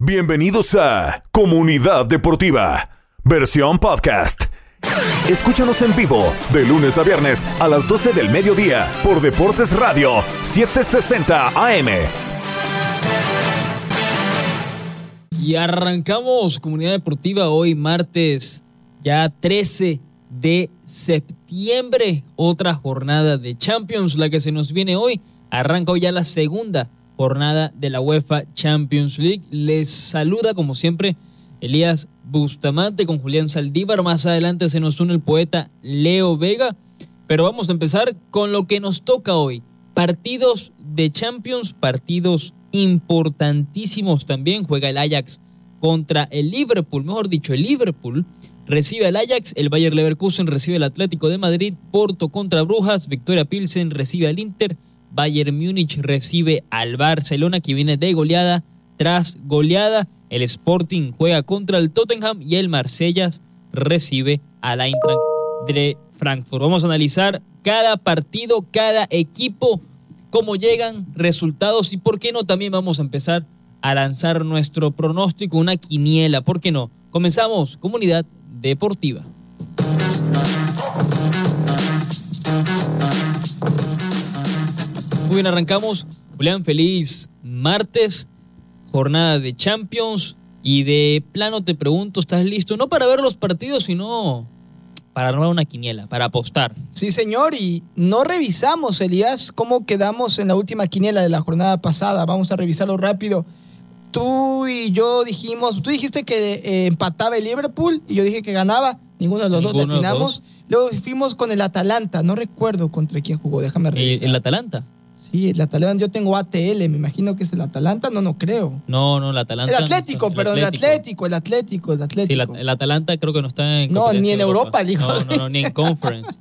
Bienvenidos a Comunidad Deportiva, versión podcast. Escúchanos en vivo de lunes a viernes a las 12 del mediodía por Deportes Radio 760 AM. Y arrancamos Comunidad Deportiva hoy martes ya 13 de septiembre, otra jornada de Champions, la que se nos viene hoy. Arranca hoy ya la segunda jornada de la UEFA Champions League. Les saluda como siempre Elías Bustamante con Julián Saldívar. Más adelante se nos une el poeta Leo Vega. Pero vamos a empezar con lo que nos toca hoy. Partidos de Champions, partidos importantísimos también. Juega el Ajax contra el Liverpool, mejor dicho, el Liverpool recibe al Ajax, el Bayer Leverkusen recibe al Atlético de Madrid, Porto contra Brujas, Victoria Pilsen recibe al Inter, Bayern Múnich recibe al Barcelona que viene de goleada tras goleada. El Sporting juega contra el Tottenham y el Marsellas recibe al Eintracht de Frankfurt. Vamos a analizar cada partido, cada equipo, cómo llegan, resultados y por qué no también vamos a empezar a lanzar nuestro pronóstico, una quiniela, ¿por qué no? Comenzamos, comunidad deportiva. Muy bien, arrancamos. Julián, feliz martes, jornada de Champions. Y de plano te pregunto, ¿estás listo? No para ver los partidos, sino para armar una quiniela, para apostar. Sí, señor, y no revisamos, Elías, cómo quedamos en la última quiniela de la jornada pasada. Vamos a revisarlo rápido. Tú y yo dijimos, tú dijiste que eh, empataba el Liverpool y yo dije que ganaba. Ninguno de los dos Ninguno latinamos. Luego fuimos con el Atalanta, no recuerdo contra quién jugó, déjame ¿El, revisar. el Atalanta? Sí, el Atalanta, yo tengo ATL, me imagino que es el Atalanta, no, no creo. No, no, el Atalanta. El no Atlético, perdón, el Atlético, el Atlético, el Sí, Atlético. el, el Atalanta creo que no está en No, ni en Europa, el hijo No, no, no, ni en Conference.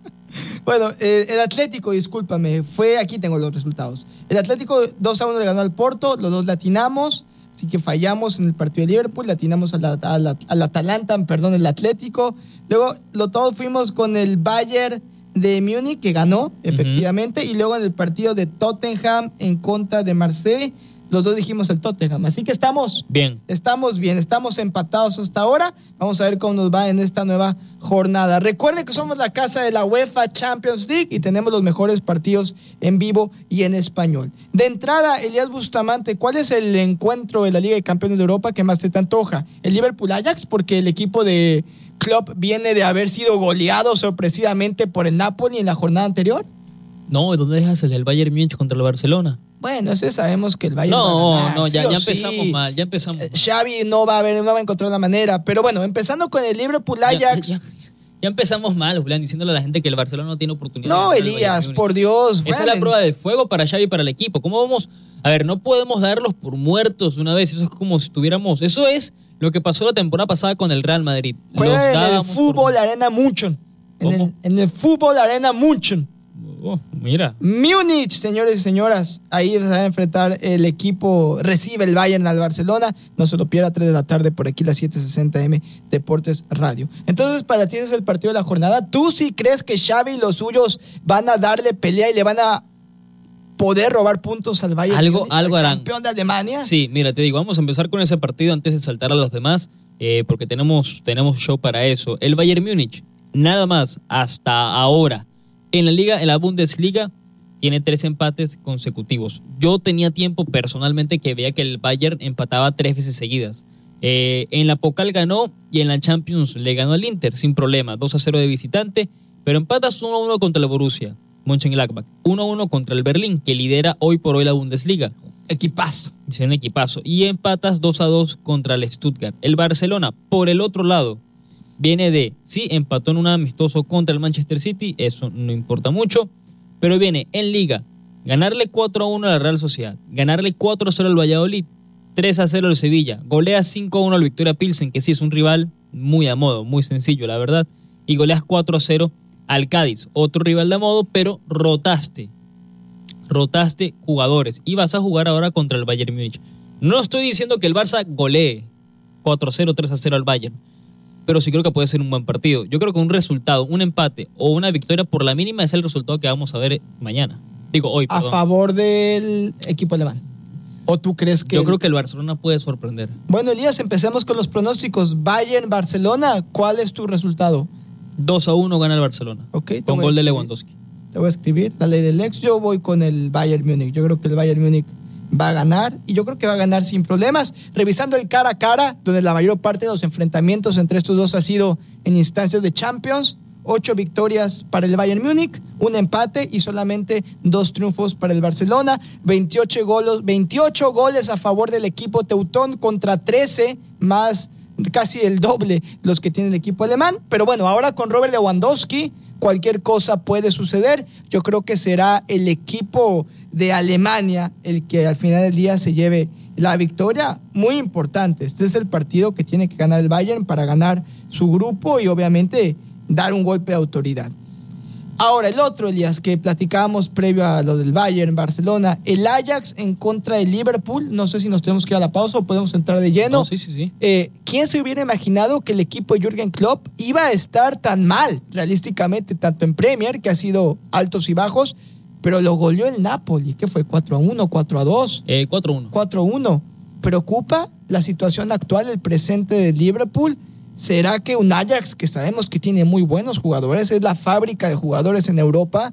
Bueno, eh, el Atlético, discúlpame, fue, aquí tengo los resultados. El Atlético 2 a 1 le ganó al Porto, los dos latinamos, así que fallamos en el partido de Liverpool, latinamos al, al- al Atalanta, perdón, el Atlético. Luego, lo, todos fuimos con el Bayern de Múnich, que ganó, efectivamente, y luego en el partido de Tottenham en contra de Marseille, los dos dijimos el Tottenham. Así que estamos Bien. Estamos bien, estamos empatados hasta ahora. Vamos a ver cómo nos va en esta nueva jornada. Recuerden que somos la casa de la UEFA Champions League y tenemos los mejores partidos en vivo y en español. De entrada, Elías Bustamante, ¿cuál es el encuentro de la Liga de Campeones de Europa que más te te antoja? ¿El Liverpool Ajax? Porque el equipo de Klopp viene de haber sido goleado sorpresivamente por el Napoli en la jornada anterior. No, ¿dónde dejas el Bayern Múnich contra el Barcelona? Bueno, ese sabemos que el Bayern va a No, ganar, no, ya, sí ya sí. empezamos mal, ya empezamos Eh, mal. Xavi no va a ver, no va a encontrar la manera. Pero bueno, empezando con el Liverpool Ya- Ajax. Ya, ya- ya empezamos mal, Julián, diciéndole a la gente que el Barcelona no tiene oportunidad. no, de el Elías, por Dios. Esa es la prueba de fuego para Xavi y para el equipo. ¿Cómo vamos? A ver, no podemos darlos por muertos de una vez. Eso es como si tuviéramos. Eso es lo que pasó la temporada pasada con el Real Madrid. Juega en el por fútbol Arena Munchen. En el, en el fútbol Arena Munchen. Oh, mira. Múnich, señores y señoras. Ahí se va a enfrentar el equipo. Recibe el Bayern al Barcelona. No se lo pierda a 3 de la tarde por aquí, las 7:60M Deportes Radio. Entonces, para ti ese es el partido de la jornada. ¿Tú sí crees que Xavi y los suyos van a darle pelea y le van a poder robar puntos al Bayern? Algo- Múnich, algo al harán. campeón de Alemania. Sí, mira, te digo, vamos a empezar con ese partido antes de saltar a los demás, eh, porque tenemos, tenemos show para eso. El Bayern Múnich, nada más hasta ahora, en la liga, en la Bundesliga, tiene tres empates consecutivos. Yo tenía tiempo personalmente que veía que el Bayern empataba tres veces seguidas. Eh, en la Pokal ganó y en la Champions le ganó al Inter sin problema, 2 a 0 de visitante, pero empatas 1 a 1 contra el Borussia, Mönchengladbach, 1 a 1 contra el Berlín, que lidera hoy por hoy la Bundesliga. Equipazo. Es un equipazo. Y empatas 2 a 2 contra el Stuttgart. El Barcelona, por el otro lado, viene de, sí, empató en un amistoso contra el Manchester City, eso no importa mucho, pero viene en liga, ganarle 4 a 1 a la Real Sociedad, ganarle 4 a 0 al Valladolid, 3 a 0 al Sevilla, golea 5 a 1 al Victoria Pilsen, que sí es un rival muy a modo, muy sencillo, la verdad, y goleas 4 a 0 al Cádiz, otro rival de a modo, pero rotaste, rotaste jugadores y vas a jugar ahora contra el Bayern Múnich. No estoy diciendo que el Barça golee 4-0, 3-0 al Bayern, pero sí creo que puede ser un buen partido. Yo creo que un resultado, un empate o una victoria por la mínima es el resultado que vamos a ver mañana. Digo, hoy. A favor del equipo alemán. ¿O tú crees que.? Yo creo que el Barcelona puede sorprender. Bueno, Elías, empecemos con los pronósticos. Bayern-Barcelona, ¿cuál es tu resultado? 2 a 1 gana el Barcelona. Ok, con gol de. Lewandowski. Te voy a escribir la ley del ex. Yo voy con el Bayern Múnich. Yo creo que el Bayern Múnich va a ganar y yo creo que va a ganar sin problemas. Revisando el cara a cara, donde la mayor parte de los enfrentamientos entre estos dos ha sido en instancias de Champions. Ocho victorias para el Bayern Múnich, un empate y solamente dos triunfos para el Barcelona. 28 goles, 28 goles a favor del equipo teutón contra 13 más casi el doble los que tiene el equipo alemán. Pero bueno, ahora con Robert Lewandowski, cualquier cosa puede suceder. Yo creo que será el equipo de Alemania el que al final del día se lleve la victoria. Muy importante. Este es el partido que tiene que ganar el Bayern para ganar su grupo y obviamente dar un golpe de autoridad. Ahora, el otro, Elías, que platicábamos previo a lo del Bayern, Barcelona, el Ajax en contra del Liverpool. No sé si nos tenemos que ir a la pausa o podemos entrar de lleno. No, sí, sí, sí. Eh, ¿Quién se hubiera imaginado que el equipo de Jürgen Klopp iba a estar tan mal, realísticamente, tanto en Premier, que ha sido altos y bajos, pero lo goleó el Napoli, que fue 4 a 1, 4 a 2, Eh, 4 a 1. 4 a 1. ¿Preocupa la situación actual, el presente de Liverpool? ¿Será que un Ajax, que sabemos que tiene muy buenos jugadores, es la fábrica de jugadores en Europa,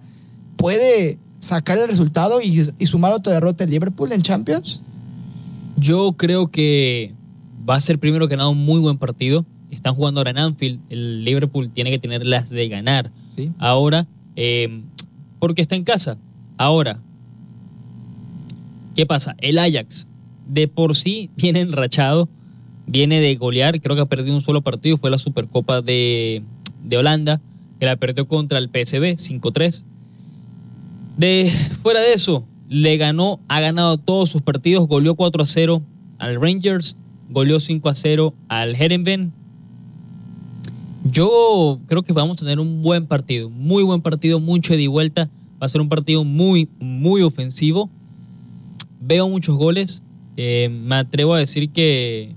puede sacar el resultado y, y sumar otra derrota en Liverpool en Champions? Yo creo que va a ser primero que nada un muy buen partido. Están jugando ahora en Anfield. El Liverpool tiene que tener las de ganar. Sí. Ahora, eh, porque está en casa. Ahora, ¿qué pasa? El Ajax de por sí viene enrachado, viene de golear, creo que ha perdido un solo partido, fue la Supercopa de, de Holanda, que la perdió contra el PSV 5-3. De fuera de eso, le ganó, ha ganado todos sus partidos, goleó 4-0 al Rangers, goleó 5-0 al Herenveen. Yo creo que vamos a tener un buen partido, muy buen partido, mucho y vuelta. Va a ser un partido muy, muy ofensivo. Veo muchos goles. Eh, me atrevo a decir que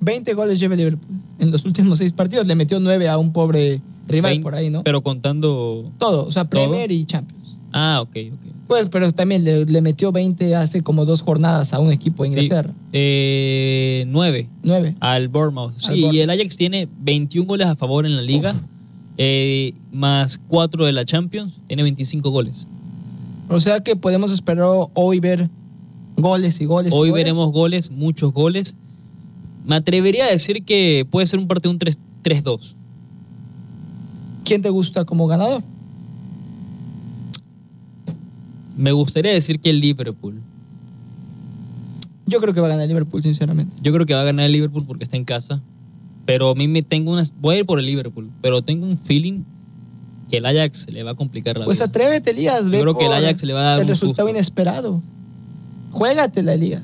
20 goles lleva Liverpool en los últimos seis partidos. Le metió 9 a un pobre rival 20, por ahí, ¿no? Pero contando. Todo, o sea, ¿Todo? Premier y Champions. Ah, ok, ok. Pues, pero también le, le metió 20 hace como dos jornadas a un equipo de Sí. Inglaterra. Eh, 9 9. al Bournemouth. Sí, y el Ajax tiene 21 goles a favor en la liga, eh, más 4 de la Champions, tiene 25 goles. O sea que podemos esperar hoy ver goles y goles. y Hoy goles. veremos goles, muchos goles. Me atrevería a decir que puede ser un partido un 3 3-2. ¿Quién te gusta como ganador? Me gustaría decir que el Liverpool. Yo creo que va a ganar el Liverpool, sinceramente. Yo creo que va a ganar el Liverpool porque está en casa. Pero a mí me tengo unas. Voy a ir por el Liverpool. Pero tengo un feeling que el Ajax le va a complicar la Pues vida. atrévete, Elías. Yo creo que el Ajax le va a dar El un resultado susto. inesperado. Juégatela, Elías.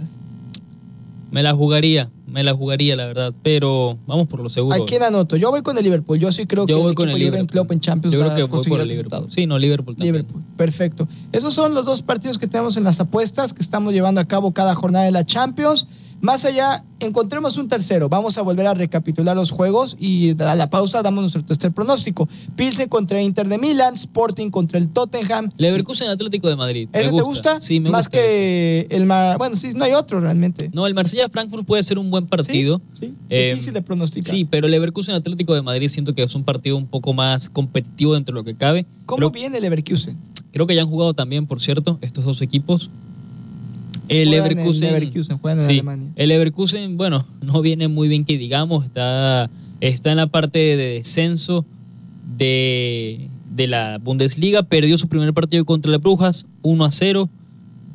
Me la jugaría, me la jugaría, la verdad. Pero vamos por lo seguro. ¿A quién anoto? Yo voy con el Liverpool. Yo sí creo Yo que voy el con el Liverpool. Klopp en Champions Yo creo que voy por el Liverpool. Sí, no, Liverpool también. Liverpool, perfecto. Esos son los dos partidos que tenemos en las apuestas que estamos llevando a cabo cada jornada de la Champions. Más allá, encontremos un tercero. Vamos a volver a recapitular los juegos y a la pausa damos nuestro tercer pronóstico. Pilsen contra Inter de Milán, Sporting contra el Tottenham. Leverkusen Atlético de Madrid. ¿Ese me te gusta? Sí, me Más gusta. ese. que el Mar... Bueno, sí, no hay otro realmente. No, el Marsella Frankfurt puede ser un buen partido. Sí, sí. Eh, difícil de pronosticar. Sí, pero el Leverkusen Atlético de Madrid siento que es un partido un poco más competitivo dentro de lo que cabe. ¿Cómo creo, viene el Leverkusen? creo que ya han jugado también, por cierto, estos dos equipos. El en Leverkusen, juegan en sí, Alemania. El Leverkusen, bueno, no viene muy bien que digamos, está, está en la parte de descenso de, de la Bundesliga, perdió su primer partido contra las Brujas, 1 a 0.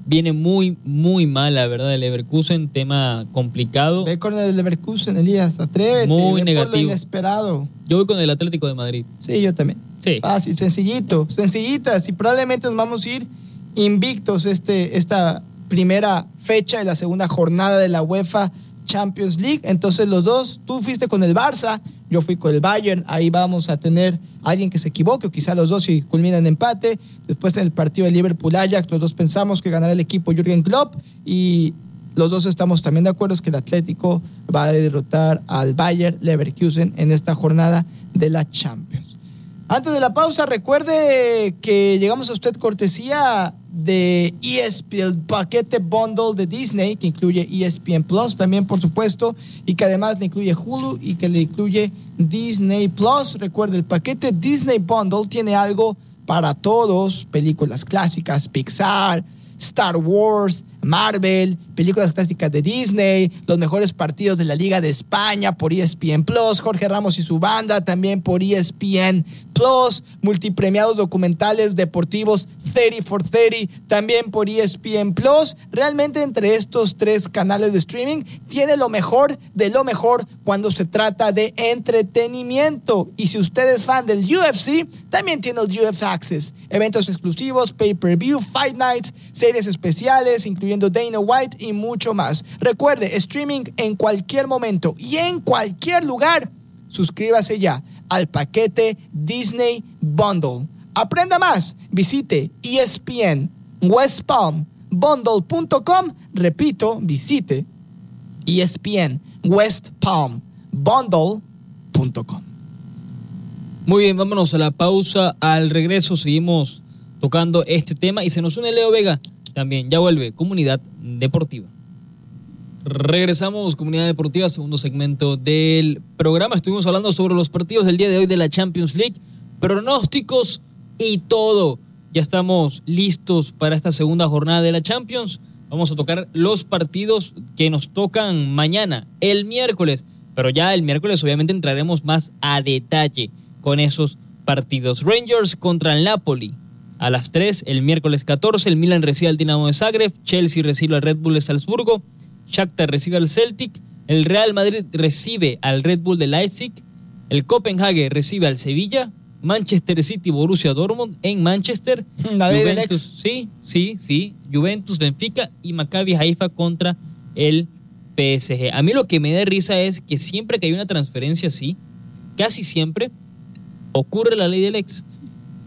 Viene muy, muy mal, la verdad, el Leverkusen, tema complicado. Ve con el Leverkusen, Elías. Atrévete. Muy ve por lo negativo. inesperado. Yo voy con el Atlético de Madrid. Sí, yo también. Sí. Fácil, sencillito, sencillitas. Y probablemente nos vamos a ir invictos este, esta primera fecha de la segunda jornada de la UEFA Champions League. Entonces los dos, tú fuiste con el Barça, yo fui con el Bayern. Ahí vamos a tener a alguien que se equivoque, o quizá los dos si culminan empate. Después en el partido de Liverpool-Ajax, los dos pensamos que ganará el equipo Jürgen Klopp y los dos estamos también de acuerdo es que el Atlético va a derrotar al Bayern Leverkusen en esta jornada de la Champions. Antes de la pausa, recuerde que llegamos a usted cortesía de ESPN, el paquete bundle de Disney, que incluye ESPN Plus también, por supuesto, y que además le incluye Hulu y que le incluye Disney Plus. Recuerde, el paquete Disney Bundle tiene algo para todos, películas clásicas, Pixar, Star Wars, Marvel, películas clásicas de Disney, los mejores partidos de la Liga de España por ESPN Plus, Jorge Ramos y su banda también por ESPN Plus, multipremiados documentales deportivos 30 for 30 también por ESPN Plus. Realmente entre estos tres canales de streaming tiene lo mejor de lo mejor cuando se trata de entretenimiento. Y si usted es fan del UFC, también tiene el UFC Access, eventos exclusivos, pay-per-view, fight nights, series especiales, incluyendo Dana White y mucho más. Recuerde, streaming en cualquier momento y en cualquier lugar. Suscríbase ya al paquete Disney Bundle. Aprenda más. Visite ESPN West Palm Bundle.com. Repito, visite ESPN West Palm Bundle.com. Muy bien, vámonos a la pausa. Al regreso seguimos tocando este tema y se nos une Leo Vega también. Ya vuelve Comunidad Deportiva. Regresamos, Comunidad Deportiva, segundo segmento del programa. Estuvimos hablando sobre los partidos del día de hoy de la Champions League, pronósticos y todo. Ya estamos listos para esta segunda jornada de la Champions. Vamos a tocar los partidos que nos tocan mañana, el miércoles. Pero ya el miércoles obviamente entraremos más a detalle con esos partidos. Rangers contra el Napoli. A las 3, el miércoles 14, el Milan recibe al Dinamo de Zagreb, Chelsea recibe al Red Bull de Salzburgo, Shakhtar recibe al Celtic, el Real Madrid recibe al Red Bull de Leipzig, el Copenhague recibe al Sevilla, Manchester City, Borussia Dortmund en Manchester, La Juventus, sí, sí, sí, Juventus, Benfica y Maccabi Haifa contra el PSG. A mí lo que me da risa es que siempre que hay una transferencia así, casi siempre ocurre la ley del ex.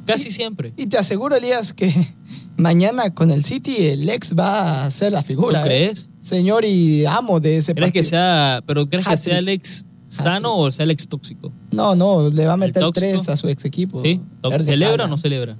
Casi siempre. Y te aseguro, Elías, que mañana con el City el ex va a ser la figura. ¿Tú ¿eh? crees? Señor y amo de ese ¿Crees que sea, pero crees que sea el ex sano o sea el ex tóxico? No, no, le va a meter tres a su ex equipo. ¿Sí? ¿Celebra o no celebra?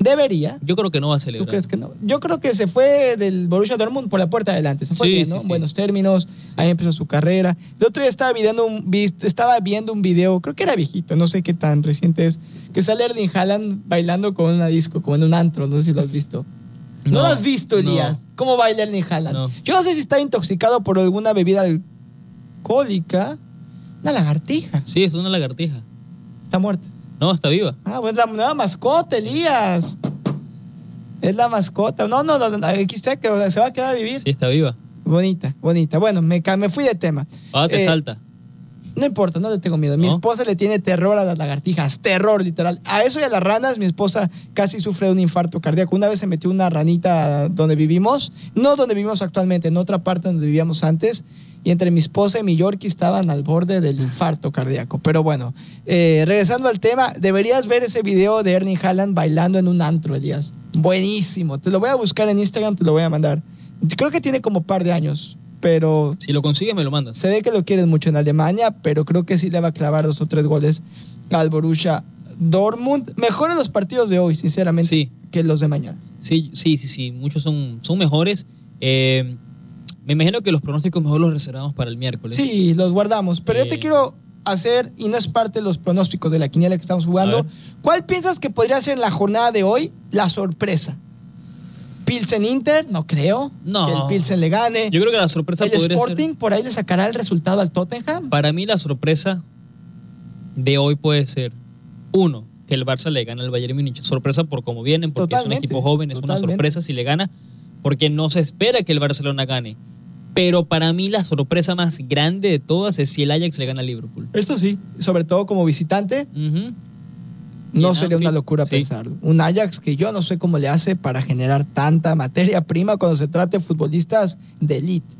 Debería. Yo creo que no va a ¿Tú celebrar. crees que no? Yo creo que se fue del Borussia Dortmund por la puerta de adelante. Se fue Sí, bien, ¿no? sí. Buenos términos. Ahí empezó su carrera. El otro día estaba viendo, un, estaba viendo un video, creo que era viejito, no sé qué tan reciente es, que sale Erling Haaland bailando con una disco, como en un antro. No sé si lo has visto. ¿No, No, lo has visto, no. Elías? ¿Cómo baila Erling Haaland? No. Yo no sé si estaba intoxicado por alguna bebida alcohólica. Una lagartija. Sí, es una lagartija. Está muerta. No, está viva. Ah, pues la nueva mascota, Elías. Es la mascota. No, no, no, no, aquí está, que se va a quedar a vivir. Sí, está viva. Bonita, bonita. Bueno, me, me fui de tema. Ahora te Eh, salta. No importa, no le tengo miedo. Mi ¿No? esposa le tiene terror a las lagartijas, terror literal. A eso y a las ranas, mi esposa casi sufre de un infarto cardíaco. Una vez se metió una ranita donde vivimos, no donde vivimos actualmente, en otra parte donde vivíamos antes. Y entre mi esposa y mi Yorkie estaban al borde del infarto cardíaco. Pero bueno, eh, regresando al tema, deberías ver ese video de Ernie Haaland bailando en un antro, Elías. Buenísimo. Te lo voy a buscar en Instagram, te lo voy a mandar. Creo que tiene como par de años, pero Si lo consigues, me lo mandas. se ve que lo quieren mucho en Alemania, pero creo que sí le va a clavar dos o tres goles al Borussia Dortmund. Mejores los partidos de hoy, sinceramente, Sí. que los de mañana. Sí, sí, sí, sí. Muchos son, son mejores. Eh, me imagino que los pronósticos mejor los reservamos para el miércoles. Sí, los guardamos. Pero yo te Eh. quiero hacer, y no es parte de los pronósticos de la quiniela que estamos jugando. ¿cuál piensas que podría ser en la jornada de hoy la sorpresa? Pilsen Inter, no creo No. que el Pilsen le gane. Yo creo que la sorpresa el podría Sporting ser. por ahí le sacará el resultado al Tottenham. Para mí, la sorpresa de hoy puede ser: uno, que el Barça le gane al Bayern Múnich. Sorpresa por cómo vienen, porque es un equipo joven, es una sorpresa si le gana, porque no se espera que el Barcelona gane. Pero para mí, la sorpresa más grande de todas es si el Ajax le gana al Liverpool. Esto sí, sobre todo como visitante, No sería una locura sí. pensarlo. Un Ajax que yo no sé cómo le hace para generar tanta materia prima cuando se trata de futbolistas de elite.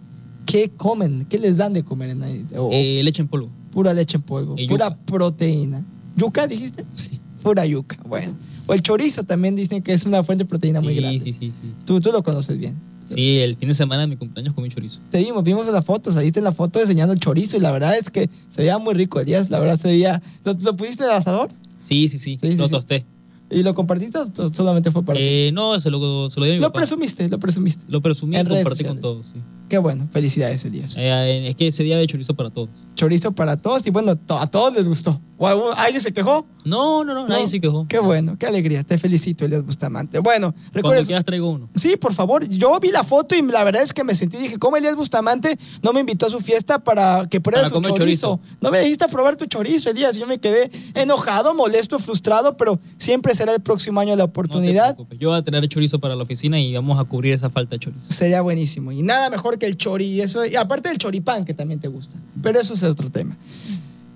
¿Qué comen? ¿Qué les dan de comer en ahí? O- Eh, leche en polvo. pura leche en polvo, y pura yuca. proteína. ¿Yuca dijiste? Sí. Pura yuca. Bueno. O el chorizo también dicen que es una fuente de proteína muy grande. sí, sí, sí. Tú, tú lo conoces bien. Sí, el fin de semana de mi cumpleaños comí chorizo. Te vimos, vimos en la foto, saliste en la foto enseñando el chorizo y la verdad es que se veía muy rico, Elías. La verdad se veía. ¿Lo, lo pusiste en el asador? Sí, sí, sí, Sí, lo sí. tosté. ¿Y lo compartiste o solamente fue para ti? Eh, no, se lo, se lo di a mi Lo papá. presumiste, lo presumiste. Lo presumí y compartí con todos. sí. Qué bueno, felicidades, Elías. Eh, es que ese día había chorizo para todos. Chorizo para todos y bueno, to- a todos les gustó. ¿O algún- ¿Alguien se quejó? No, no, no, nadie No. se quejó. Qué bueno, qué alegría. Te felicito, Elías Bustamante. Bueno, recuerda. quieras traigo uno. Sí, por favor. Yo vi la foto y la verdad es que me sentí, dije, ¿cómo Elías Bustamante no me invitó a su fiesta para que pruebe Para su chorizo? chorizo. No me dijiste a probar tu chorizo, Elías. Yo me quedé enojado, molesto, frustrado, pero siempre será el próximo año la No te oportunidad. Yo voy a traer chorizo para la oficina y vamos a cubrir esa falta de chorizo. Sería buenísimo. Y nada mejor que el chori. Y, eso, y aparte del choripán, que también te gusta. Pero eso es otro tema.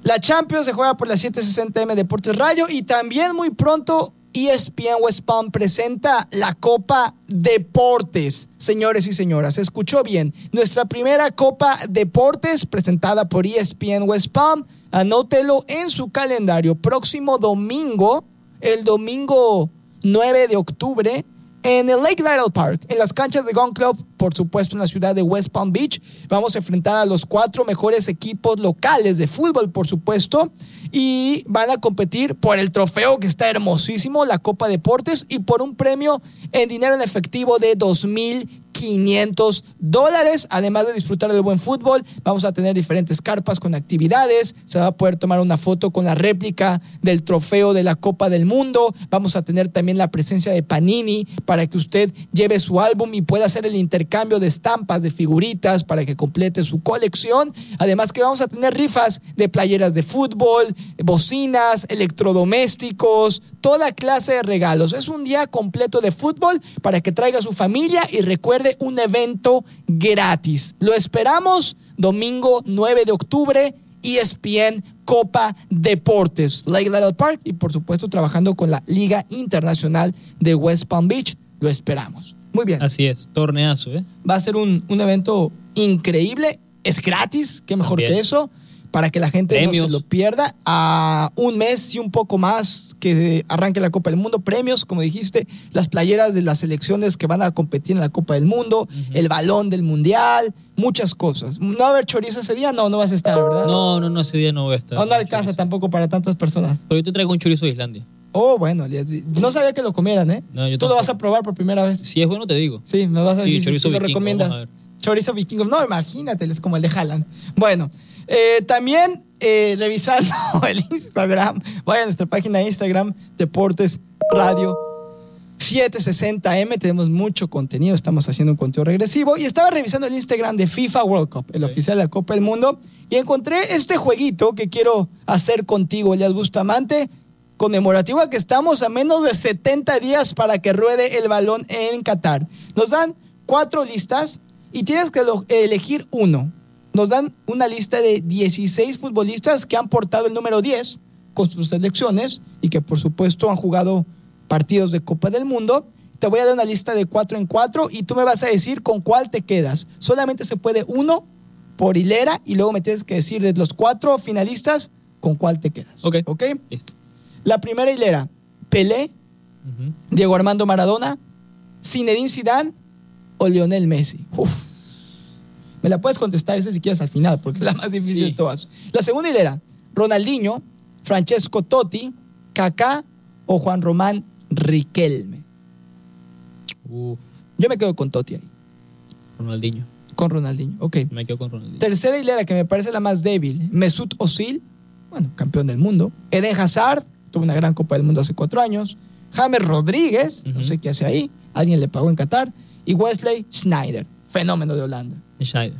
La Champions se juega por la 760M Deportes Radio. Y también muy pronto ESPN West Palm presenta la Copa Deportes. Señores y señoras, escuchó bien. Nuestra primera Copa Deportes presentada por ESPN West Palm. Anótelo en su calendario. Próximo domingo, el domingo 9 de octubre, en el Lake Lytle Park, en las canchas de Gun Club, por supuesto en la ciudad de West Palm Beach. Vamos a enfrentar a los cuatro mejores equipos locales de fútbol, por supuesto, y van a competir por el trofeo que está hermosísimo, la Copa Deportes, y por un premio en dinero en efectivo de 2.500 dólares. Además de disfrutar del buen fútbol, vamos a tener diferentes carpas con actividades. Se va a poder tomar una foto con la réplica del trofeo de la Copa del Mundo. Vamos a tener también la presencia de Panini para que usted lleve su álbum y pueda hacer el intercambio de estampas, de figuritas para que complete su colección. Además que vamos a tener rifas de playeras de fútbol, bocinas, electrodomésticos, toda clase de regalos. Es un día completo de fútbol para que traiga a su familia y recuerde un evento gratis. Lo esperamos domingo 9 de octubre, E ESPN Copa Deportes, Lake Little Park y por supuesto trabajando con la Liga Internacional de West Palm Beach. Lo esperamos. Muy bien. Así es, torneazo, ¿eh? Va a ser un, un evento increíble. Es gratis, qué mejor También. que eso. Para que la gente no se lo pierda. A un mes y un poco más que arranque la Copa del Mundo. Premios, como dijiste, las playeras de las selecciones que van a competir en la Copa del Mundo, el balón del Mundial, muchas cosas. ¿No va a haber chorizo ese día? No, no vas a estar, ¿verdad? No, no, no, ese día no voy a estar. No, no alcanza Chorizo. tampoco para tantas personas. Pero yo te traigo un chorizo de Islandia. Oh, bueno, no sabía que lo comieran, ¿eh? No, yo Tú lo vas a probar por primera vez. Si es bueno, te digo. Sí, me vas a Sí, decir si tú lo recomiendas. Chorizo vikingo. No, imagínate, es como el de Haaland. Bueno, eh, también eh, revisando el Instagram, vaya a nuestra página de Instagram, Deportes Radio 760M. Tenemos mucho contenido, estamos haciendo un contenido regresivo. Y estaba revisando el Instagram de FIFA World Cup, el oficial de la Copa del Mundo, y encontré este jueguito que quiero hacer contigo, Elias Bustamante conmemorativo a que estamos a menos de 70 días para que ruede el balón en Qatar. Nos dan cuatro listas y tienes que elegir uno. Nos dan una lista de 16 futbolistas que han portado el número 10 con sus selecciones y que por supuesto han jugado partidos de Copa del Mundo. Te voy a dar una lista de cuatro en cuatro y tú me vas a decir con cuál te quedas. Solamente se puede uno por hilera y luego me tienes que decir de los cuatro finalistas con cuál te quedas. Ok. ¿Ok? Listo. La primera hilera, Pelé. Diego Armando Maradona, Zinedine Zidane o Lionel Messi. Uf. Me la puedes contestar esa si quieres al final, porque es la más difícil Sí. de todas. La segunda hilera, Ronaldinho, Francesco Totti, Kaká o Juan Román Riquelme. Uf, Yo me quedo con Totti ahí, Ronaldinho. con Ronaldinho. Ok. Me quedo con Ronaldinho. Tercera hilera que me parece la más débil, Mesut Özil, bueno, campeón del mundo. Eden Hazard, tuvo una gran Copa del Mundo hace cuatro años. James Rodríguez, no sé qué hace ahí, alguien le pagó en Qatar. Y Wesley Schneider, fenómeno de Holanda. Schneider.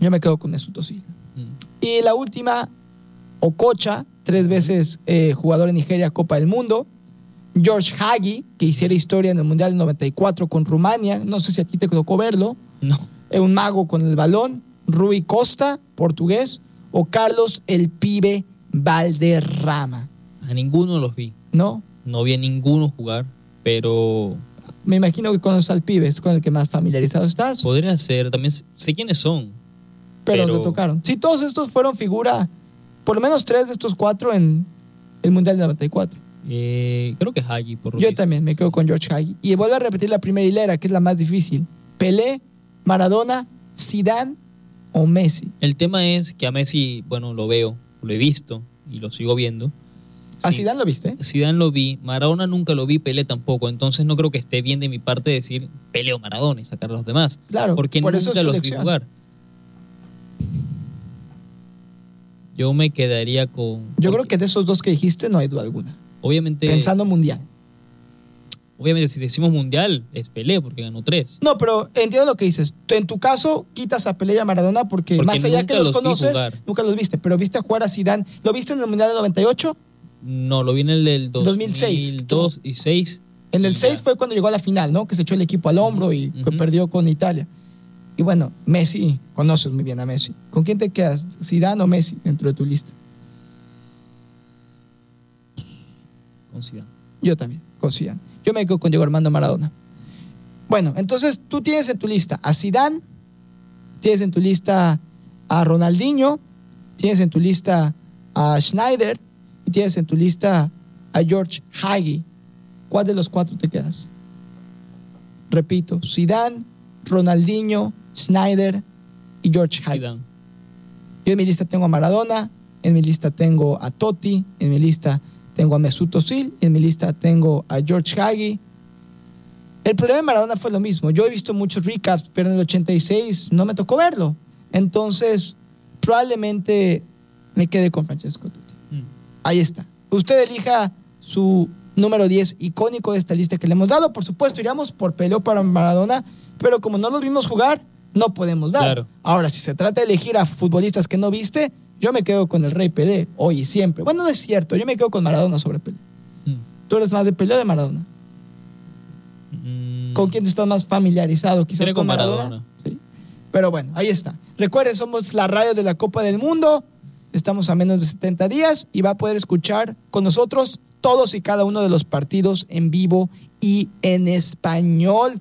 Yo me quedo con Mesut Özil. Mm. Y la última, Okocha, tres veces eh, jugador en Nigeria, Copa del Mundo. George Hagi, que hiciera historia en el Mundial del 94 con Rumania. No sé si a ti te tocó verlo. No. Eh, un mago con el balón, Rui Costa, portugués, o Carlos el Pibe Valderrama, A ninguno los vi. ¿no? No vi a ninguno jugar, pero Me imagino que conoces al Pibe, es con el que más familiarizado estás, podría ser. También sé- quiénes son. pero, pero- te tocaron. Sí, todos estos fueron figura, por lo menos tres de estos cuatro en el Mundial del 94. Eh, creo que Hagi, por lo Yo también me quedo con George Hagi. Y vuelvo a repetir la primera hilera, que es la más difícil. Pelé, Maradona, Zidane o Messi. El tema es que a Messi, bueno, lo veo, lo he visto y lo sigo viendo. ¿A Sí. Zidane lo viste? Zidane lo vi, Maradona nunca lo vi, Pelé tampoco, entonces no creo que esté bien de mi parte decir Pelé o Maradona y sacar a los demás. Claro, porque por eso nunca los elección. vi jugar. Yo me quedaría con. Yo creo que de esos dos que dijiste no hay duda alguna. Obviamente, Pensando mundial. obviamente, si decimos mundial, es Pelé, porque ganó tres. No, pero entiendo lo que dices. En tu caso, quitas a Pelé y a Maradona porque, Porque más allá que los, conoces, nunca los viste. Pero viste a jugar a Zidane. ¿Lo viste en el Mundial del 98? No, lo vi en el del 2006. 2002 y 6. En el Y ya. 6 fue cuando llegó a la final, ¿no? Que se echó el equipo al hombro y que perdió con Italia. Y bueno, Messi, conoces muy bien a Messi. ¿Con quién te quedas? ¿Zidane o Messi dentro de tu lista? con Zidane. Yo también, con Zidane. Yo me quedo con Diego Armando Maradona. Bueno, entonces tú tienes en tu lista a Zidane, tienes en tu lista a Ronaldinho, tienes en tu lista a Schneider tienes en tu lista a George Hagi. ¿Cuál de los cuatro te quedas? Repito, Zidane, Ronaldinho, Schneider y George Hagi. Zidane. Yo en mi lista tengo a Maradona, en mi lista tengo a Totti, en mi lista tengo a Mesut Özil, en mi lista tengo a George Hagi. El problema de Maradona fue lo mismo. Yo he visto muchos recaps, pero en el 86 no me tocó verlo. Entonces, probablemente me quede con Francesco Totti. Ahí está. Usted elija su número 10 icónico de esta lista que le hemos dado. Por supuesto, iríamos por peleo para Maradona, pero como no los vimos jugar, no podemos dar. Claro. Ahora, si se trata de elegir a futbolistas que no viste, yo me quedo con el Rey Pelé, hoy y siempre. Bueno, no es cierto, yo me quedo con Maradona sobre Pelé. Mm. ¿Tú eres más de Pelé o de Maradona? Mm. ¿Con quién estás más familiarizado? Quizás Creo con con Maradona. Maradona. Sí. Pero bueno, ahí está. Recuerden, somos la radio de la Copa del Mundo. Estamos a menos de 70 días y va a poder escuchar con nosotros todos y cada uno de los partidos en vivo y en español.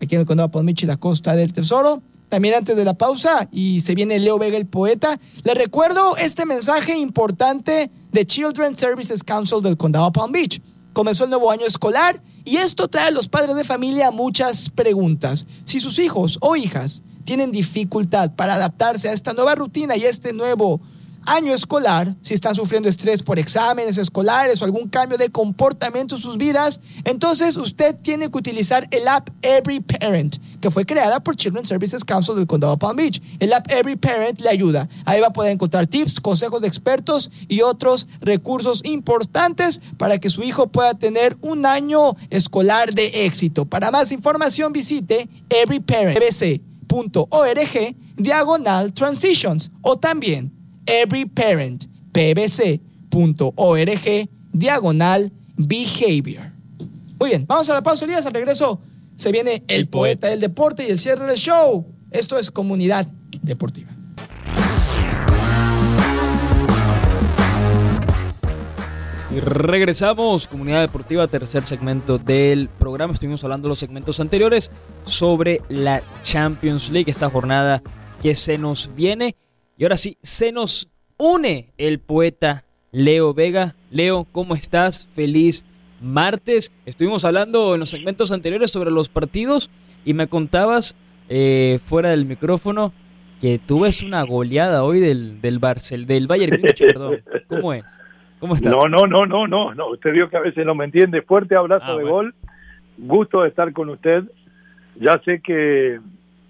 Aquí en el Condado Palmichi, la Costa del Tesoro. También antes de la pausa, y se viene Leo Vega, el poeta. Les recuerdo este mensaje importante de Children's Services Council del Condado Palm Beach. Comenzó el nuevo año escolar y esto trae a los padres de familia muchas preguntas. Si sus hijos o hijas tienen dificultad para adaptarse a esta nueva rutina y este nuevo año escolar, si están sufriendo estrés por exámenes escolares o algún cambio de comportamiento en sus vidas, entonces usted tiene que utilizar el app Every Parent, que fue creada por Children's Services Council del Condado de Palm Beach. El app Every Parent le ayuda. Ahí va a poder encontrar tips, consejos de expertos y otros recursos importantes para que su hijo pueda tener un año escolar de éxito. Para más información visite everyparent.pbc.org diagonal transitions o también everyparent.pbc.org diagonal behavior. Muy bien, vamos a la pausa, Elías. Al regreso se viene el, poeta del deporte y el cierre del show. Esto es Comunidad Deportiva. Y regresamos, comunidad deportiva, tercer segmento del programa. Estuvimos hablando los segmentos anteriores sobre la Champions League, esta jornada que se nos viene. Y ahora sí, se nos une el poeta Leo Vega. Leo, ¿cómo estás? Feliz martes. Estuvimos hablando en los segmentos anteriores sobre los partidos y me contabas eh, fuera del micrófono que tú ves una goleada hoy del, del, Barcel, del Bayern Múnich, perdón. ¿Cómo es? ¿Cómo estás? No, no, no, no, no, no. Usted vio que a veces no me entiende. Fuerte abrazo Ah, de bueno. gol. Gusto de estar con usted. Ya sé que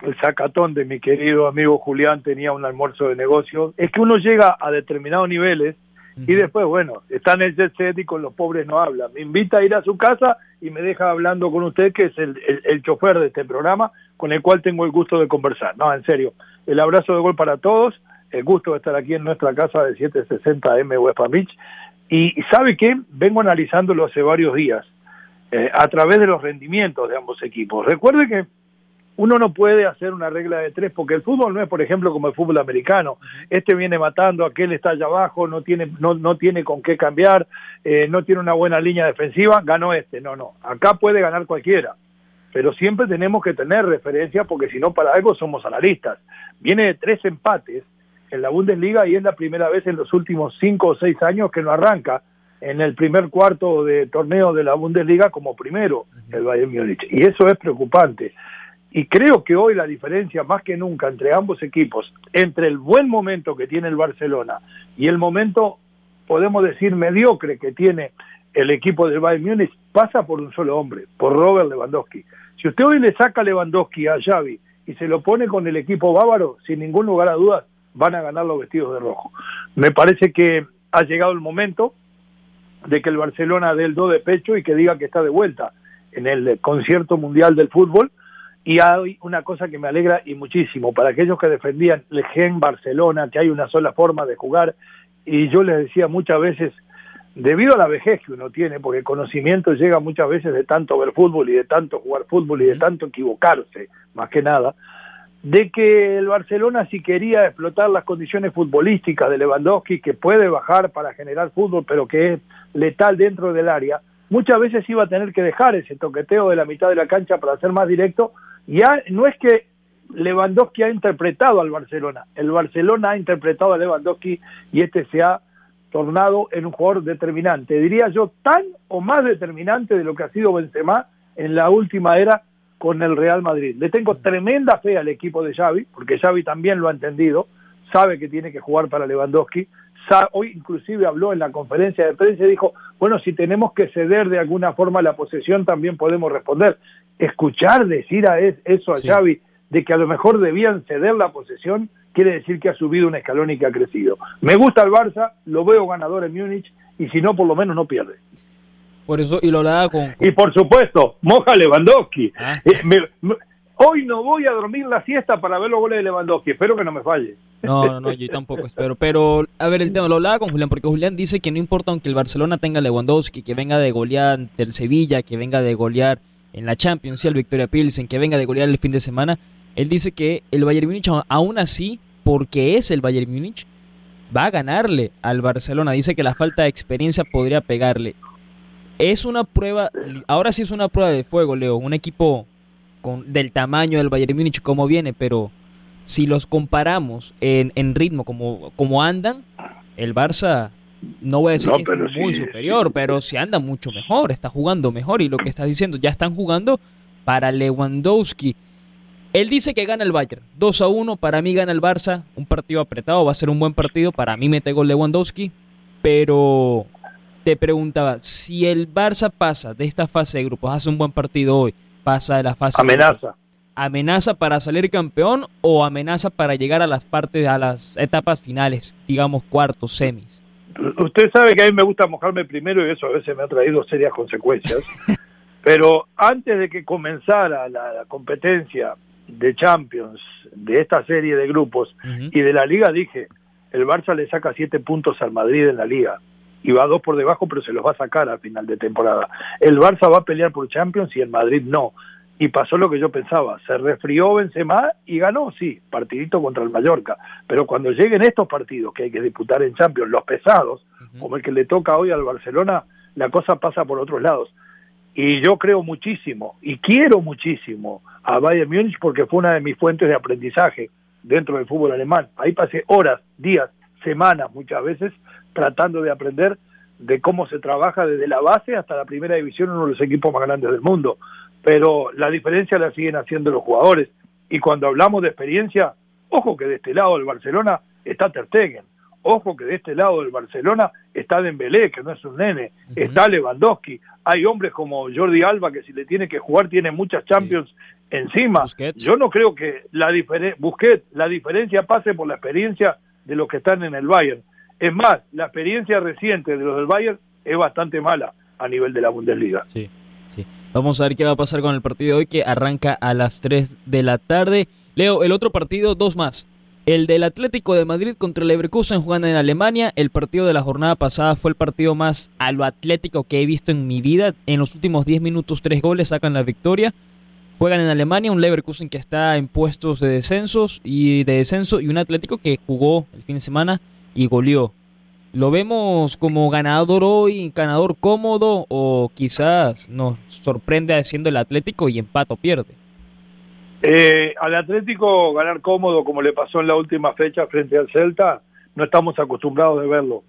el sacatón de mi querido amigo Julián tenía un almuerzo de negocios. Es que uno llega a determinados niveles y después, bueno, está en el jet set y con los pobres no habla. Me invita a ir a su casa y me deja hablando con usted, que es el, el, el chofer de este programa, con el cual tengo el gusto de conversar. No, en serio. El abrazo de gol para todos. El gusto de estar aquí en nuestra casa de 760M West Palm Beach. Y ¿sabe qué? Vengo analizándolo hace varios días eh, a través de los rendimientos de ambos equipos. Recuerde que uno no puede hacer una regla de tres porque el fútbol no es, por ejemplo, como el fútbol americano. Este viene matando, aquel está allá abajo, no tiene, no, no tiene con qué cambiar, eh, no tiene una buena línea defensiva, ganó este. No, no. Acá puede ganar cualquiera. Pero siempre tenemos que tener referencia porque si no, para algo somos analistas. Viene de tres empates en la Bundesliga y es la primera vez en los últimos cinco o seis años que no arranca en el primer cuarto de torneo de la Bundesliga como primero el Bayern Múnich. Y eso es preocupante. Y creo que hoy la diferencia más que nunca entre ambos equipos, entre el buen momento que tiene el Barcelona y el momento podemos decir, mediocre que tiene el equipo del Bayern Múnich pasa por un solo hombre, por Robert Lewandowski. Si usted hoy le saca Lewandowski a Xavi y se lo pone con el equipo bávaro, sin ningún lugar a dudas, van a ganar los vestidos de rojo. Me parece que ha llegado el momento de que el Barcelona dé el do de pecho y que diga que está de vuelta en el concierto mundial del fútbol. Y hay una cosa que me alegra y muchísimo, para aquellos que defendían el gen Barcelona, que hay una sola forma de jugar, y yo les decía muchas veces, debido a la vejez que uno tiene, porque el conocimiento llega muchas veces de tanto ver fútbol y de tanto jugar fútbol y de tanto equivocarse, más que nada, de que el Barcelona si quería explotar las condiciones futbolísticas de Lewandowski, que puede bajar para generar fútbol, pero que es letal dentro del área, muchas veces iba a tener que dejar ese toqueteo de la mitad de la cancha para ser más directo. Ya no es que Lewandowski ha interpretado al Barcelona, el Barcelona ha interpretado a Lewandowski y este se ha tornado en un jugador determinante, diría yo tan o más determinante de lo que ha sido Benzema en la última era con el Real Madrid. Le tengo tremenda fe al equipo de Xavi, porque Xavi también lo ha entendido, sabe que tiene que jugar para Lewandowski, hoy inclusive habló en la conferencia de prensa y dijo, bueno, si tenemos que ceder de alguna forma la posesión también podemos responder. Escuchar decir a eso a Xavi de que a lo mejor debían ceder la posesión, quiere decir que ha subido un escalón y que ha crecido. Me gusta el Barça, lo veo ganador en Múnich y si no, por lo menos no pierde. Por eso, y lo hablaba con... Y por supuesto, moja Lewandowski. Ah. Eh, hoy no voy a dormir la siesta para ver los goles de Lewandowski, espero que no me falle. No, no, yo tampoco espero. Pero, a ver, el tema lo hablaba con Julián, porque Julián dice que no importa aunque el Barcelona tenga Lewandowski, que venga de golear ante el Sevilla, que venga de golear en la Champions, y el Victoria Pilsen, que venga de golear el fin de semana, él dice que el Bayern Múnich, aún así, porque es el Bayern Múnich, va a ganarle al Barcelona. Dice que la falta de experiencia podría pegarle. Es una prueba, ahora sí es una prueba de fuego, Leo. Un equipo con, del tamaño del Bayern Múnich, como viene, pero si los comparamos en, en ritmo, como, como andan, el Barça, no voy a decir que es muy superior, pero si anda mucho mejor, está jugando mejor. Y lo que está diciendo, ya están jugando para Lewandowski. Él dice que gana el Bayern. 2 a 1, para mí gana el Barça. Un partido apretado, va a ser un buen partido. Para mí mete gol Lewandowski. Pero te preguntaba, si el Barça pasa de esta fase de grupos, hace un buen partido hoy, pasa de la fase amenaza. amenaza para salir campeón o amenaza para llegar a las partes, a las etapas finales, digamos cuartos, semis. Usted sabe que a mí me gusta mojarme primero y eso a veces me ha traído serias consecuencias. Pero antes de que comenzara la, competencia de Champions, de esta serie de grupos y de la Liga, dije, el Barça le saca siete puntos al Madrid en la Liga y va dos por debajo, pero se los va a sacar al final de temporada. El Barça va a pelear por Champions y el Madrid no. Y pasó lo que yo pensaba, se resfrió Benzema y ganó, sí, partidito contra el Mallorca. Pero cuando lleguen estos partidos que hay que disputar en Champions, los pesados, como el que le toca hoy al Barcelona, la cosa pasa por otros lados. Y yo creo muchísimo y quiero muchísimo a Bayern Múnich porque fue una de mis fuentes de aprendizaje dentro del fútbol alemán. Ahí pasé horas, días, semanas muchas veces tratando de aprender de cómo se trabaja desde la base hasta la primera división, uno de los equipos más grandes del mundo. Pero la diferencia la siguen haciendo los jugadores. Y cuando hablamos de experiencia, ojo que de este lado del Barcelona está Ter Stegen. Ojo que de este lado del Barcelona está Dembélé, que no es un nene, está Lewandowski. Hay hombres como Jordi Alba que si le tiene que jugar tiene muchas Champions encima. Yo no creo que la diferencia Busquets, la diferencia pase por la experiencia de los que están en el Bayern. Es más, la experiencia reciente de los del Bayern es bastante mala a nivel de la Bundesliga. Sí, sí. Vamos a ver qué va a pasar con el partido de hoy que arranca a las 3 de la tarde. Leo, el otro partido, dos más. El del Atlético de Madrid contra el Leverkusen jugando en Alemania. El partido de la jornada pasada fue el partido más a lo atlético que he visto en mi vida. En los últimos 10 minutos, tres goles sacan la victoria. Juegan en Alemania, un Leverkusen que está en puestos de descensos y de descenso y un Atlético que jugó el fin de semana y goleó. ¿Lo vemos como ganador hoy, ganador cómodo o quizás nos sorprende haciendo el Atlético y empato pierde? Eh, al Atlético ganar cómodo como le pasó en la última fecha frente al Celta, no estamos acostumbrados de verlo,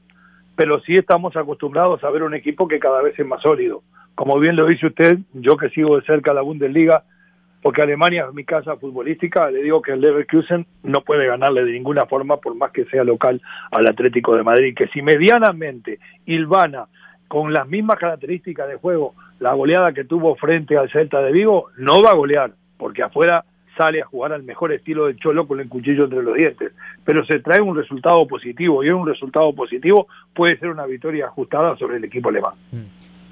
pero sí estamos acostumbrados a ver un equipo que cada vez es más sólido. Como bien lo dice usted, yo que sigo de cerca la Bundesliga, porque Alemania es mi casa futbolística, le digo que el Leverkusen no puede ganarle de ninguna forma, por más que sea local, al Atlético de Madrid, que si medianamente Ilvana, con las mismas características de juego, la goleada que tuvo frente al Celta de Vigo, no va a golear, porque afuera sale a jugar al mejor estilo del Cholo con el cuchillo entre los dientes, pero se trae un resultado positivo y un resultado positivo puede ser una victoria ajustada sobre el equipo alemán.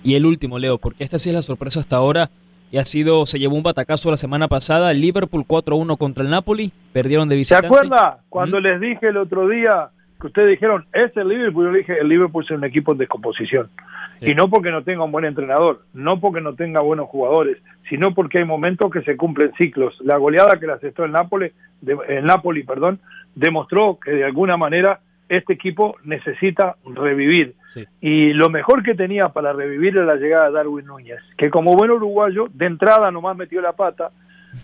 Y el último, Leo, porque esta sí es la sorpresa hasta ahora y ha sido, se llevó un batacazo la semana pasada, el Liverpool 4-1 contra el Napoli, perdieron de visitante. ¿Se acuerda cuando les dije el otro día que ustedes dijeron, es el Liverpool? Yo le dije, el Liverpool es un equipo en descomposición. Y no porque no tenga un buen entrenador, no porque no tenga buenos jugadores, sino porque hay momentos que se cumplen ciclos. La goleada que le asestó el Napoli, de, el Napoli, perdón, demostró que de alguna manera este equipo necesita revivir. Y lo mejor que tenía para revivir era la llegada de Darwin Núñez, que como buen uruguayo, de entrada nomás metió la pata,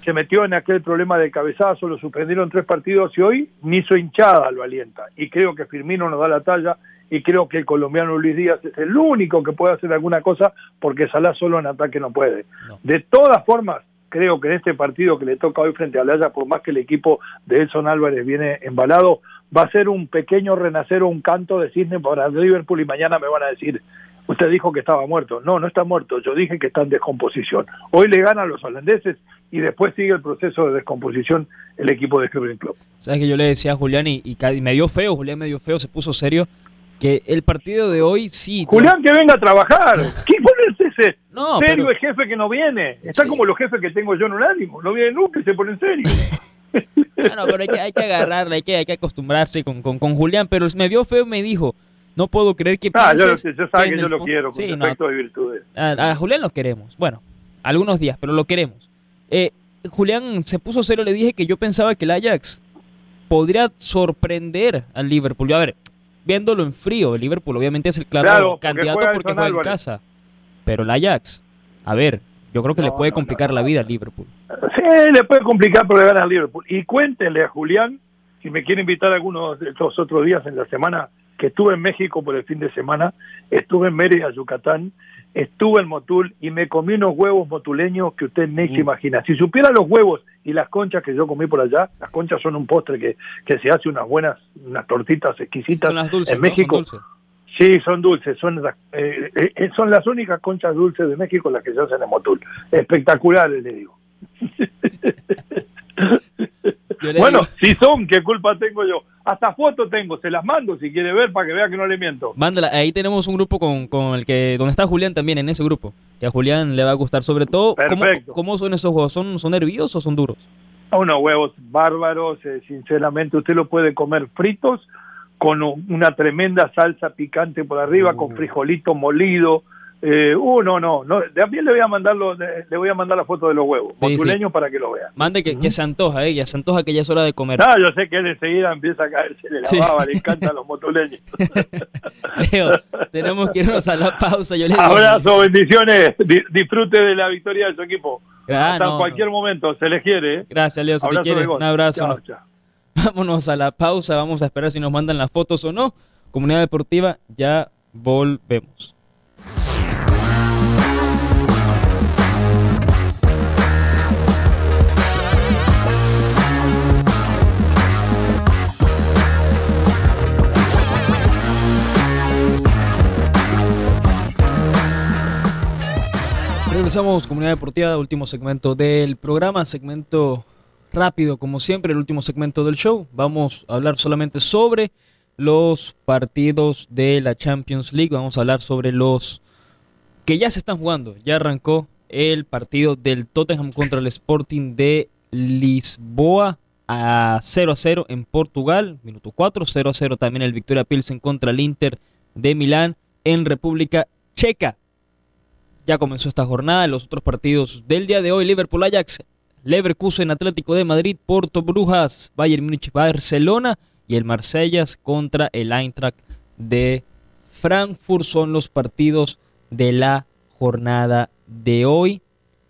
se metió en aquel problema del cabezazo, lo suspendieron tres partidos y hoy ni su hinchada lo alienta. Y creo que Firmino nos da la talla y creo que el colombiano Luis Díaz es el único que puede hacer alguna cosa porque Salah solo en ataque no puede. De todas formas, creo que en este partido que le toca hoy frente a Laya, por más que el equipo de Elson Álvarez viene embalado, va a ser un pequeño renacer o un canto de cisne para Liverpool y mañana me van a decir, usted dijo que estaba muerto. No, no está muerto, yo dije que está en descomposición. Hoy le ganan los holandeses y después sigue el proceso de descomposición el equipo de Club Club. Sabes que yo le decía a Julián y, y, me dio feo, Julián me dio feo, se puso serio, que el partido de hoy sí. Julián, que venga a trabajar. ¿Quién no, serio el jefe que no viene? Está como los jefes que tengo yo en un ánimo, no viene nunca y se pone en serio. Bueno, pero hay que, hay que agarrarle, hay que, hay que acostumbrarse con, con, con Julián, pero me vio feo me dijo, no puedo creer que ah, yo, yo que, que yo lo quiero, con sí, no, de virtudes. A, Julián lo queremos, bueno, algunos días, pero lo queremos. Eh, Julián se puso cero, le dije que yo pensaba que el Ajax podría sorprender al Liverpool. Yo, a ver, viéndolo en frío, el Liverpool obviamente es el claro, candidato porque juega, en casa, pero el Ajax, a ver, yo creo que le puede complicar la vida al Liverpool. Sí, le puede complicar, pero le gana al Liverpool. Y cuéntenle a Julián, si me quiere invitar algunos de estos otros días en la semana, que estuve en México por el fin de semana, estuve en Mérida, Yucatán, estuve en Motul y me comí unos huevos motuleños que usted ni se mm. imagina. Si supiera los huevos y las conchas que yo comí por allá, las conchas son un postre que, que se hace unas buenas, unas tortitas exquisitas son las dulces, en México. Sí, son dulces, son, eh, eh, son las únicas conchas dulces de México las que se hacen en Motul. Espectaculares, le digo. bueno, si son, ¿qué culpa tengo yo? Hasta fotos tengo, se las mando si quiere ver para que vea que no le miento. Mándala, ahí tenemos un grupo con, con, el que, donde está Julián también, en ese grupo, que a Julián le va a gustar sobre todo. ¿Cómo, son esos huevos? ¿Son, ¿Son hervidos o son duros? Unos huevos bárbaros, eh, sinceramente, usted lo puede comer fritos con una tremenda salsa picante por arriba, con uh. frijolito molido. Eh, uh, no, no, no, también le voy a mandar le voy a mandar la foto de los huevos, sí, para que lo vea. Mande que, se antoja, eh, ya se antoja que ya es hora de comer. Ah, yo sé que él enseguida empieza a caerse le la baba, le encantan los motuleños. Leo, tenemos que irnos a la pausa. Yo Abrazo, bendiciones, disfrute de la victoria de su equipo. Ah, Hasta en cualquier momento, se le quiere. Eh. Gracias, Leo, se te quiere. Un abrazo. Vámonos a la pausa, vamos a esperar si nos mandan las fotos o no. Comunidad Deportiva, ya volvemos. Regresamos, Comunidad Deportiva, último segmento del programa, segmento rápido, como siempre, el último segmento del show. Vamos a hablar solamente sobre los partidos de la Champions League. Vamos a hablar sobre los que ya se están jugando. Ya arrancó el partido del Tottenham contra el Sporting de Lisboa a 0 a 0 en Portugal. Minuto 4, 0 a 0 también el Victoria Pilsen contra el Inter de Milán en República Checa. Ya comenzó esta jornada. Los otros partidos del día de hoy, Liverpool Ajax Leverkusen, Atlético de Madrid, Porto Brujas, Bayern Múnich, Barcelona y el Marsellas contra el Eintracht de Frankfurt son los partidos de la jornada de hoy.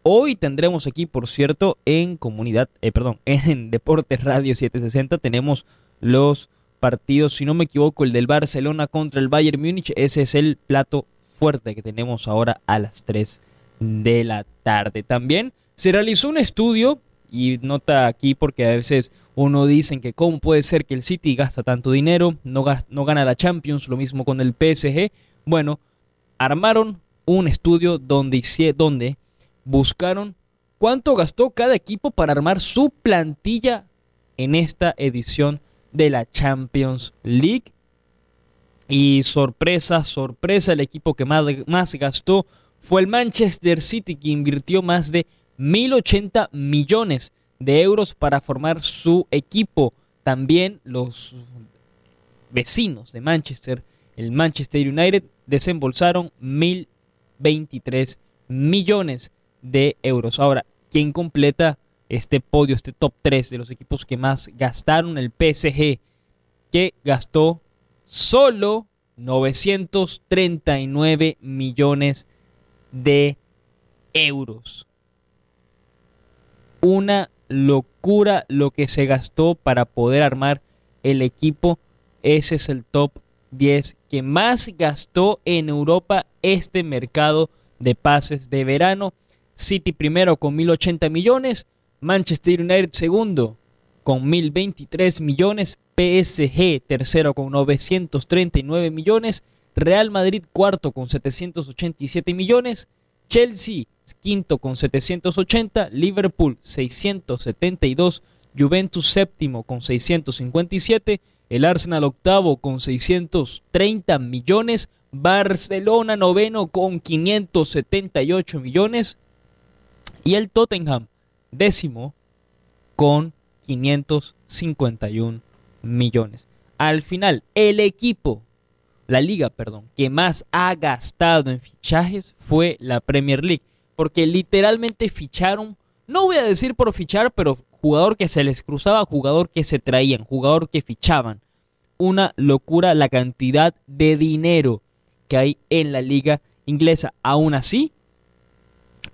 Hoy tendremos aquí, por cierto, en comunidad, eh, perdón, en Deportes Radio 760 tenemos los partidos, si no me equivoco, el del Barcelona contra el Bayern Múnich. Ese es el plato fuerte que tenemos ahora a las 3 de la tarde. También Se realizó un estudio, y nota aquí porque a veces uno dice que cómo puede ser que el City gasta tanto dinero, no, no gana la Champions, lo mismo con el PSG. Bueno, armaron un estudio donde, donde buscaron cuánto gastó cada equipo para armar su plantilla en esta edición de la Champions League. Y sorpresa, sorpresa, el equipo que más, más gastó fue el Manchester City, que invirtió más de 1.080 millones de euros para formar su equipo. También los vecinos de Manchester, el Manchester United, desembolsaron 1.023 millones de euros. Ahora, ¿quién completa este podio, este top 3 de los equipos que más gastaron? El PSG, que gastó solo 939 millones de euros. Una locura lo que se gastó para poder armar el equipo. Ese es el top 10 que más gastó en Europa este mercado de pases de verano. City primero con 1080 millones, Manchester United segundo con 1023 millones, PSG tercero con 939 millones, Real Madrid cuarto con 787 millones, Chelsea quinto con 780, Liverpool 672, Juventus séptimo con 657, el Arsenal octavo con 630 millones, Barcelona noveno con 578 millones y el Tottenham décimo con 551 millones. Al final, el equipo, la liga, perdón, que más ha gastado en fichajes fue la Premier League, porque literalmente ficharon, no voy a decir por fichar, pero jugador que se les cruzaba, jugador que se traían, jugador que fichaban. Una locura la cantidad de dinero que hay en la liga inglesa. Aún así,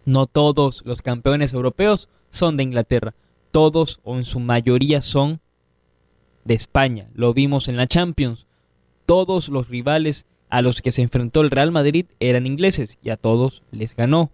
no todos los campeones europeos son de Inglaterra. Todos o en su mayoría son de España. Lo vimos en la Champions. Todos los rivales a los que se enfrentó el Real Madrid eran ingleses y a todos les ganó.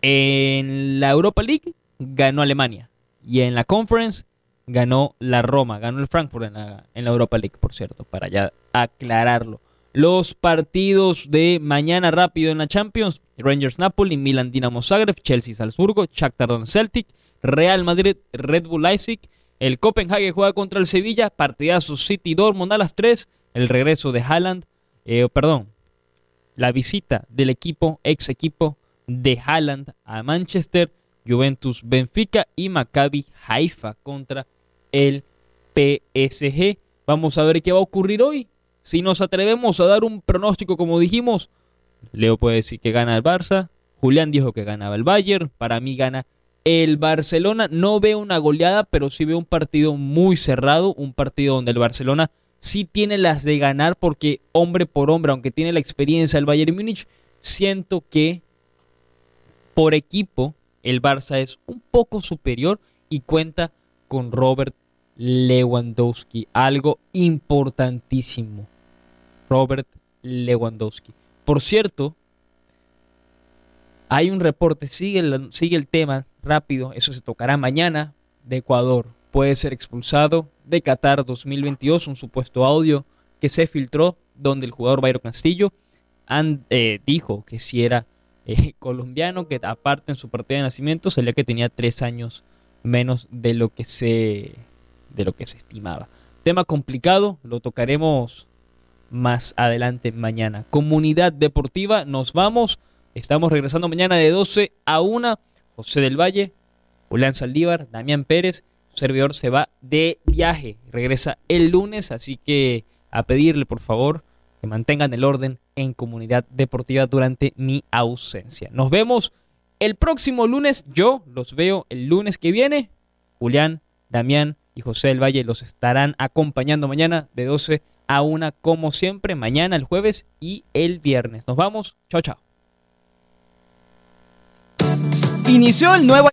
En la Europa League ganó Alemania y en la Conference ganó la Roma, ganó el Frankfurt en la, Europa League, por cierto, para ya aclararlo. Los partidos de mañana rápido en la Champions, Rangers Napoli, Milan Dinamo Zagreb, Chelsea Salzburgo, Shakhtar Celtic, Real Madrid Red Bull Leipzig, el Copenhague juega contra el Sevilla, partidazo City Dortmund a las 3, el regreso de Haaland, eh, perdón, la visita del equipo, ex equipo de Haaland a Manchester, Juventus Benfica y Maccabi Haifa contra el PSG. Vamos a ver qué va a ocurrir hoy. Si nos atrevemos a dar un pronóstico como dijimos, Leo puede decir que gana el Barça, Julián dijo que ganaba el Bayern, para mí gana el Barcelona. No veo una goleada, pero sí veo un partido muy cerrado, un partido donde el Barcelona sí tiene las de ganar porque hombre por hombre, aunque tiene la experiencia el Bayern Múnich, siento que por equipo el Barça es un poco superior y cuenta con Robert Lewandowski, algo importantísimo. Robert Lewandowski. Por cierto, hay un reporte, sigue el, sigue el tema rápido, eso se tocará mañana, de Ecuador. Puede ser expulsado de Qatar 2022, un supuesto audio que se filtró donde el jugador Bayro Castillo eh, dijo que si era eh, colombiano, que aparte en su partida de nacimiento salía que tenía tres años menos de lo que se de lo que se estimaba. Tema complicado, lo tocaremos más adelante mañana. Comunidad deportiva, nos vamos. Estamos regresando mañana de 12 a 1. José del Valle, Julián Saldívar, Damián Pérez. Servidor se va de viaje. Regresa el lunes, así que a pedirle por favor que mantengan el orden en comunidad deportiva durante mi ausencia. Nos vemos el próximo lunes. Yo los veo el lunes que viene. Julián, Damián y José del Valle los estarán acompañando mañana de 12 a 1 como siempre, mañana, el jueves y el viernes. Nos vamos. Chao, chao. Inició el nuevo